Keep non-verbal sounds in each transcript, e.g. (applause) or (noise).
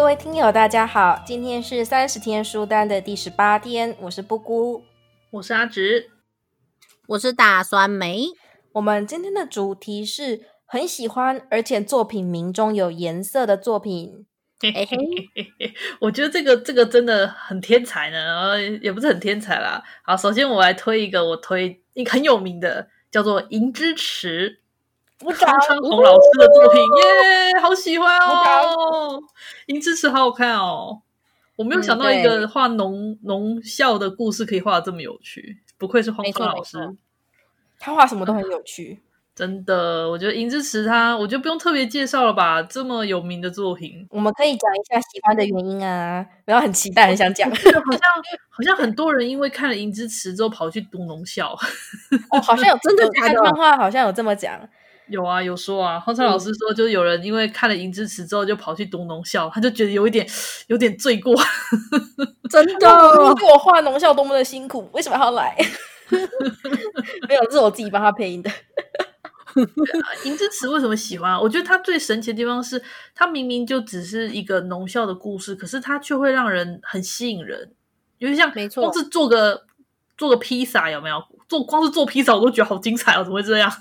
各位听友，大家好，今天是三十天书单的第十八天，我是布姑，我是阿直，我是大酸梅。我们今天的主题是很喜欢而且作品名中有颜色的作品。嘿嘿嘿嘿，我觉得这个这个真的很天才呢，也不是很天才啦。好，首先我来推一个，我推一个很有名的，叫做《银之匙》。方昌宏老师的作品耶，yeah, 好喜欢哦！银之匙好好看哦，我没有想到一个画农农校的故事可以画的这么有趣，不愧是荒川老师，他画什么都很有趣，(laughs) 真的。我觉得银之匙他，我就不用特别介绍了吧，这么有名的作品，我们可以讲一下喜欢的原因啊，然后很期待，很想讲，好像好像很多人因为看了银之匙之后跑去读农校，哦，好像有 (laughs) 真的假的漫画，好像有这么讲。有啊，有说啊，方灿老师说，就是有人因为看了《银之匙》之后，就跑去读农校，他就觉得有一点，有点罪过。(laughs) 真的，你给我画农校多么的辛苦，为什么要来？(laughs) 没有，这是我自己帮他配音的。(laughs)《银之匙》为什么喜欢？我觉得他最神奇的地方是，他明明就只是一个农校的故事，可是他却会让人很吸引人。因为像，没错，光是做个做个披萨，有没有？做光是做披萨，我都觉得好精彩哦！怎么会这样？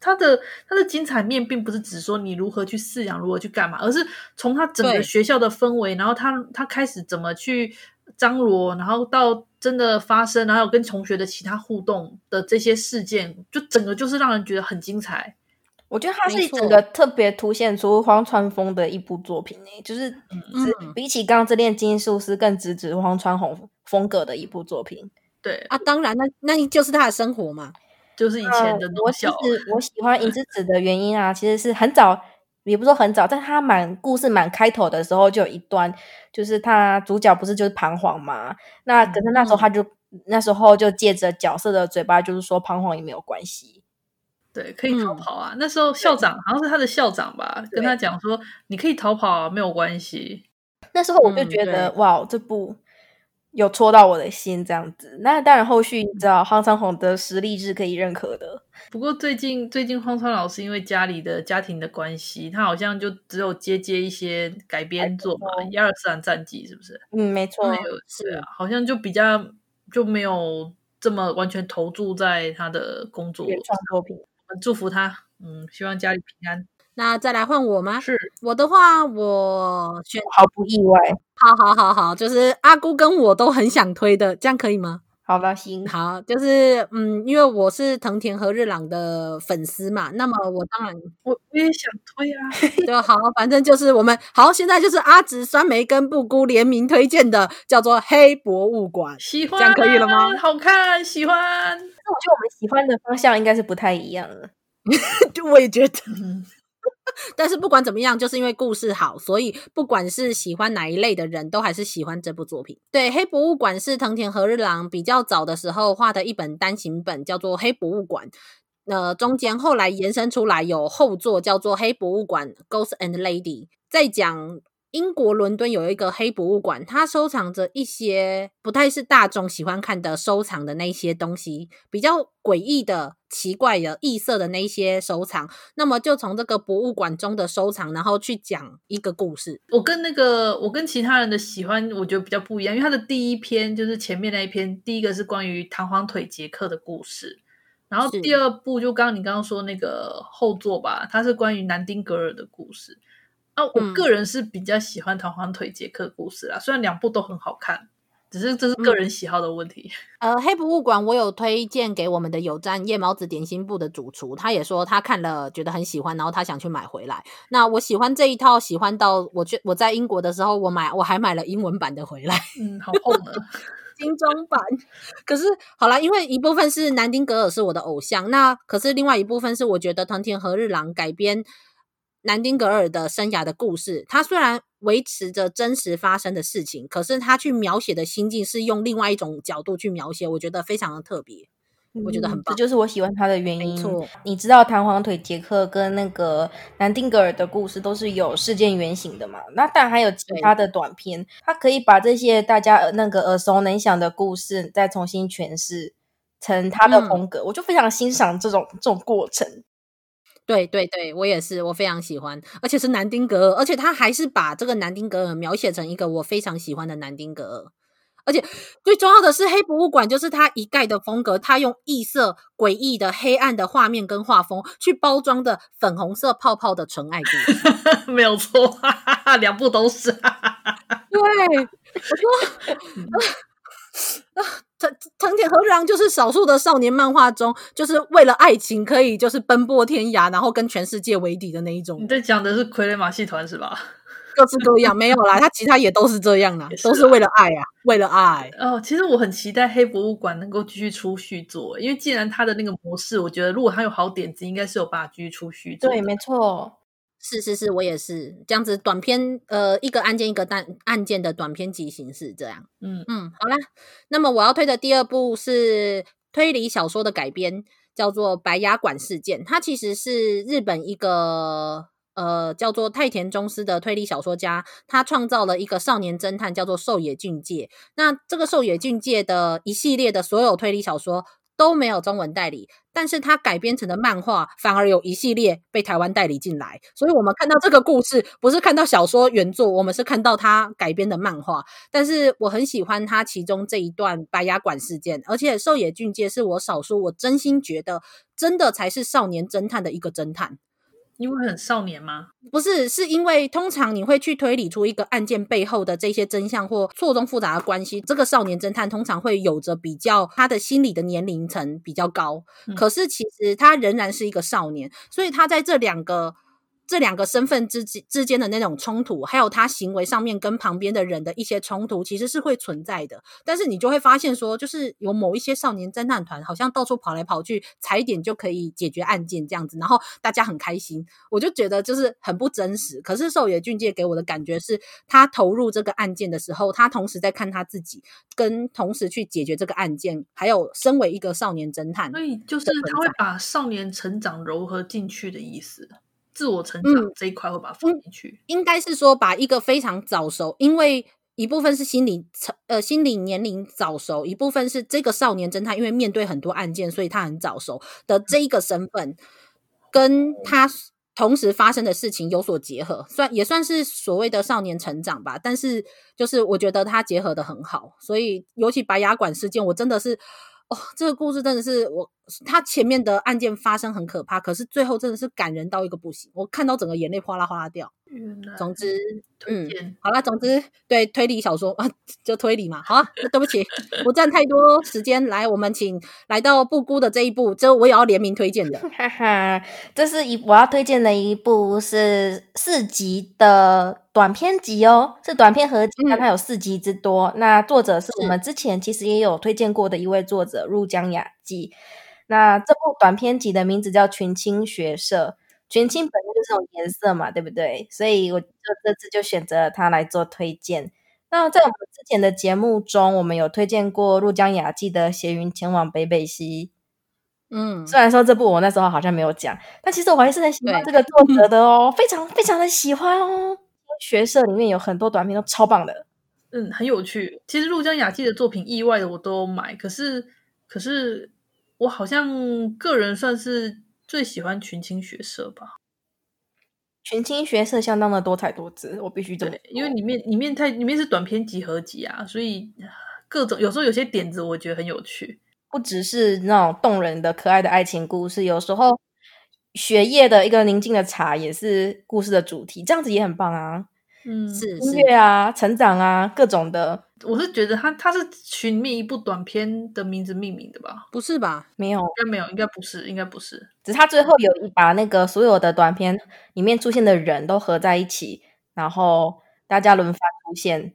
它的它的精彩面并不是只说你如何去饲养，如何去干嘛，而是从他整个学校的氛围，然后他他开始怎么去张罗，然后到真的发生，然后跟同学的其他互动的这些事件，就整个就是让人觉得很精彩。我觉得它是一整个特别凸显出荒川丰的一部作品诶，就是、比起《钢之炼金术师》更直指荒川弘风格的一部作品。对啊，当然，那那就是他的生活嘛。就是以前的农校。我其实我喜欢《银之子》的原因啊，其实是很早，也不说很早，但他满故事满开头的时候就有一段，就是他主角不是就是彷徨嘛？那可是那时候他就、嗯、那时候就借着角色的嘴巴，就是说彷徨也没有关系，对，可以逃跑啊。嗯、那时候校长好像是他的校长吧，跟他讲说你可以逃跑啊，没有关系。那时候我就觉得、嗯、哇，这部。有戳到我的心，这样子。那当然，后续你知道，荒川弘的实力是可以认可的。不过最近，最近荒川老师因为家里的家庭的关系，他好像就只有接接一些改编作嘛，《亚尔斯兰战记》是不是？嗯，没错，是啊，好像就比较就没有这么完全投注在他的工作。原创作品，祝福他，嗯，希望家里平安。那再来换我吗？是我的话，我选毫不意外。好好好好，就是阿姑跟我都很想推的，这样可以吗？好吧，行，好，就是嗯，因为我是藤田和日朗的粉丝嘛，那么我当然我我也想推啊，(laughs) 就好，反正就是我们好，现在就是阿直、酸梅跟布姑联名推荐的，叫做《黑博物馆》，喜欢，这样可以了吗？好看，喜欢。那我觉得我们喜欢的方向应该是不太一样了，(laughs) 就我也觉得。(laughs) 但是不管怎么样，就是因为故事好，所以不管是喜欢哪一类的人都还是喜欢这部作品。对，《黑博物馆》是藤田和日郎比较早的时候画的一本单行本，叫做《黑博物馆》。那，中间后来延伸出来有后作，叫做《黑博物馆 Ghost and Lady》，在讲。英国伦敦有一个黑博物馆，它收藏着一些不太是大众喜欢看的收藏的那些东西，比较诡异的、奇怪的、异色的那些收藏。那么就从这个博物馆中的收藏，然后去讲一个故事。我跟那个我跟其他人的喜欢，我觉得比较不一样，因为它的第一篇就是前面那一篇，第一个是关于弹簧腿杰克的故事，然后第二部就刚刚你刚刚说那个后座吧，它是关于南丁格尔的故事。啊，我个人是比较喜欢弹簧腿杰克故事啦，嗯、虽然两部都很好看，只是这是个人喜好的问题。嗯、(laughs) 呃，黑博物馆我有推荐给我们的有站夜猫子点心部的主厨，他也说他看了觉得很喜欢，然后他想去买回来。那我喜欢这一套，喜欢到我觉我在英国的时候，我买我还买了英文版的回来。嗯，好厚呢，(laughs) 精装版。可是好啦，因为一部分是南丁格尔是我的偶像，那可是另外一部分是我觉得藤田和日郎改编。南丁格尔的生涯的故事，他虽然维持着真实发生的事情，可是他去描写的心境是用另外一种角度去描写，我觉得非常的特别，嗯、我觉得很棒，这就是我喜欢他的原因。没错，你知道弹簧腿杰克跟那个南丁格尔的故事都是有事件原型的嘛？那当然还有其他的短篇，他可以把这些大家那个耳熟能详的故事再重新诠释成他的风格，嗯、我就非常欣赏这种这种过程。对对对，我也是，我非常喜欢，而且是南丁格尔，而且他还是把这个南丁格尔描写成一个我非常喜欢的南丁格尔，而且最重要的是，黑博物馆就是他一概的风格，他用异色、诡异的、黑暗的画面跟画风去包装的粉红色泡泡的纯爱故事，(laughs) 没有错，哈哈哈，两部都是，(laughs) 对，我说。(laughs) 藤藤田和日郎就是少数的少年漫画中，就是为了爱情可以就是奔波天涯，然后跟全世界为敌的那一种。你在讲的是傀儡马戏团是吧？(laughs) 各式各样没有啦，他其他也都是这样啦，是都是为了爱啊，为了爱。哦，其实我很期待黑博物馆能够继续出续作，因为既然他的那个模式，我觉得如果他有好点子，应该是有办法继续出续作。对，没错。是是是，我也是这样子，短篇呃，一个案件一个单案件的短篇集形式这样。嗯嗯，好啦，那么我要推的第二部是推理小说的改编，叫做《白牙馆事件》。它其实是日本一个呃叫做太田忠司的推理小说家，他创造了一个少年侦探，叫做狩野俊介。那这个狩野俊介的一系列的所有推理小说。都没有中文代理，但是它改编成的漫画反而有一系列被台湾代理进来，所以我们看到这个故事不是看到小说原作，我们是看到它改编的漫画。但是我很喜欢它其中这一段白牙馆事件，而且狩野俊介是我少数我真心觉得真的才是少年侦探的一个侦探。因为很少年吗？不是，是因为通常你会去推理出一个案件背后的这些真相或错综复杂的关系。这个少年侦探通常会有着比较他的心理的年龄层比较高，嗯、可是其实他仍然是一个少年，所以他在这两个。这两个身份之之间的那种冲突，还有他行为上面跟旁边的人的一些冲突，其实是会存在的。但是你就会发现说，就是有某一些少年侦探团，好像到处跑来跑去，踩点就可以解决案件这样子，然后大家很开心。我就觉得就是很不真实。可是狩野俊介给我的感觉是，他投入这个案件的时候，他同时在看他自己，跟同时去解决这个案件，还有身为一个少年侦探，所以就是他会把少年成长糅合进去的意思。自我成长这一块会把它放进去，嗯，应该是说把一个非常早熟，因为一部分是心理成呃心理年龄早熟，一部分是这个少年侦探因为面对很多案件，所以他很早熟的这一个身份，跟他同时发生的事情有所结合，算也算是所谓的少年成长吧。但是就是我觉得他结合的很好，所以尤其白牙馆事件，我真的是。哦，这个故事真的是我，他前面的案件发生很可怕，可是最后真的是感人到一个不行，我看到整个眼泪哗啦哗啦掉。总之，嗯，好啦，总之，对推理小说啊，(laughs) 就推理嘛。好啊，那对不起，(laughs) 不占太多时间。来，我们请来到布姑的这一部，这我也要联名推荐的。(laughs) 哈哈，这是一我要推荐的一部是四集的短篇集哦，是短篇合集，但它有四集之多。嗯、那作者是我们之前其实也有推荐过的一位作者入江雅纪。那这部短篇集的名字叫《群青学社》。群青本身就是这种颜色嘛，对不对？所以我就这次就选择了它来做推荐。那在我们之前的节目中，我们有推荐过入江雅纪的《斜云前往北北西》。嗯，虽然说这部我那时候好像没有讲，但其实我还是很喜欢这个作者的哦，非常非常的喜欢哦。学社里面有很多短片都超棒的，嗯，很有趣。其实陆江雅纪的作品，意外的我都买，可是可是我好像个人算是。最喜欢群青学社吧，群青学社相当的多彩多姿，我必须这么说，因为里面里面太里面是短篇集合集啊，所以各种有时候有些点子我觉得很有趣，不只是那种动人的可爱的爱情故事，有时候雪夜的一个宁静的茶也是故事的主题，这样子也很棒啊。嗯，是音乐啊，成长啊，各种的。我是觉得他他是寻觅一部短片的名字命名的吧？不是吧？没有，应该没有，应该不是，应该不是。只是他最后有一把那个所有的短片里面出现的人都合在一起，然后大家轮番出现，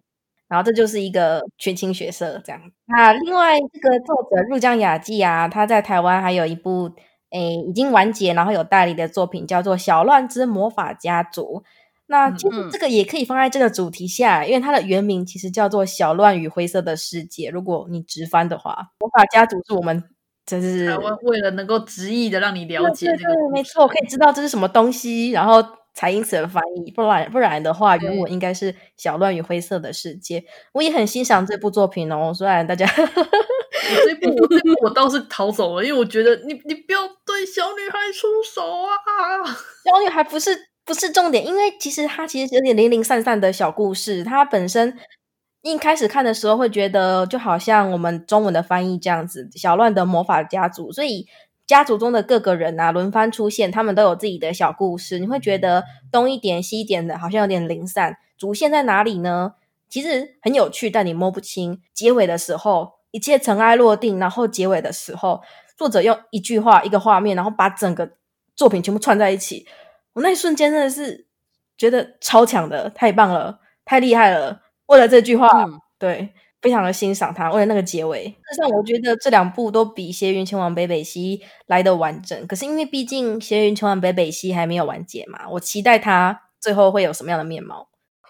然后这就是一个群青学社这样。那另外这个作者入江雅纪啊，他在台湾还有一部诶已经完结，然后有代理的作品叫做《小乱之魔法家族》。那其实这个也可以放在这个主题下，嗯、因为它的原名其实叫做《小乱与灰色的世界》。如果你直翻的话，魔法家族是我们就是台湾为了能够直译的让你了解这个，没错，可以知道这是什么东西，然后才因此而翻译。不然不然的话，原文应该是《小乱与灰色的世界》。我也很欣赏这部作品哦，虽然大家 (laughs) 我这部我这部我倒是逃走了，因为我觉得你你不要小女孩出手啊，小女孩不是。不是重点，因为其实它其实有点零零散散的小故事。它本身一开始看的时候会觉得，就好像我们中文的翻译这样子，《小乱的魔法家族》。所以家族中的各个人啊，轮番出现，他们都有自己的小故事。你会觉得东一点西一点的，好像有点零散。主线在哪里呢？其实很有趣，但你摸不清。结尾的时候，一切尘埃落定，然后结尾的时候，作者用一句话、一个画面，然后把整个作品全部串在一起。我那一瞬间真的是觉得超强的，太棒了，太厉害了！为了这句话，嗯、对，非常的欣赏他。为了那个结尾，事实上我觉得这两部都比《邪云前往北北西》来的完整。可是因为毕竟《邪云前往北北西》还没有完结嘛，我期待它最后会有什么样的面貌。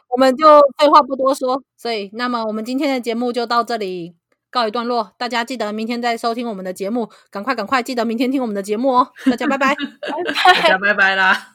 我们就废话不多说，所以那么我们今天的节目就到这里。告一段落，大家记得明天再收听我们的节目，赶快赶快记得明天听我们的节目哦！大家拜拜，(laughs) 大家拜拜啦。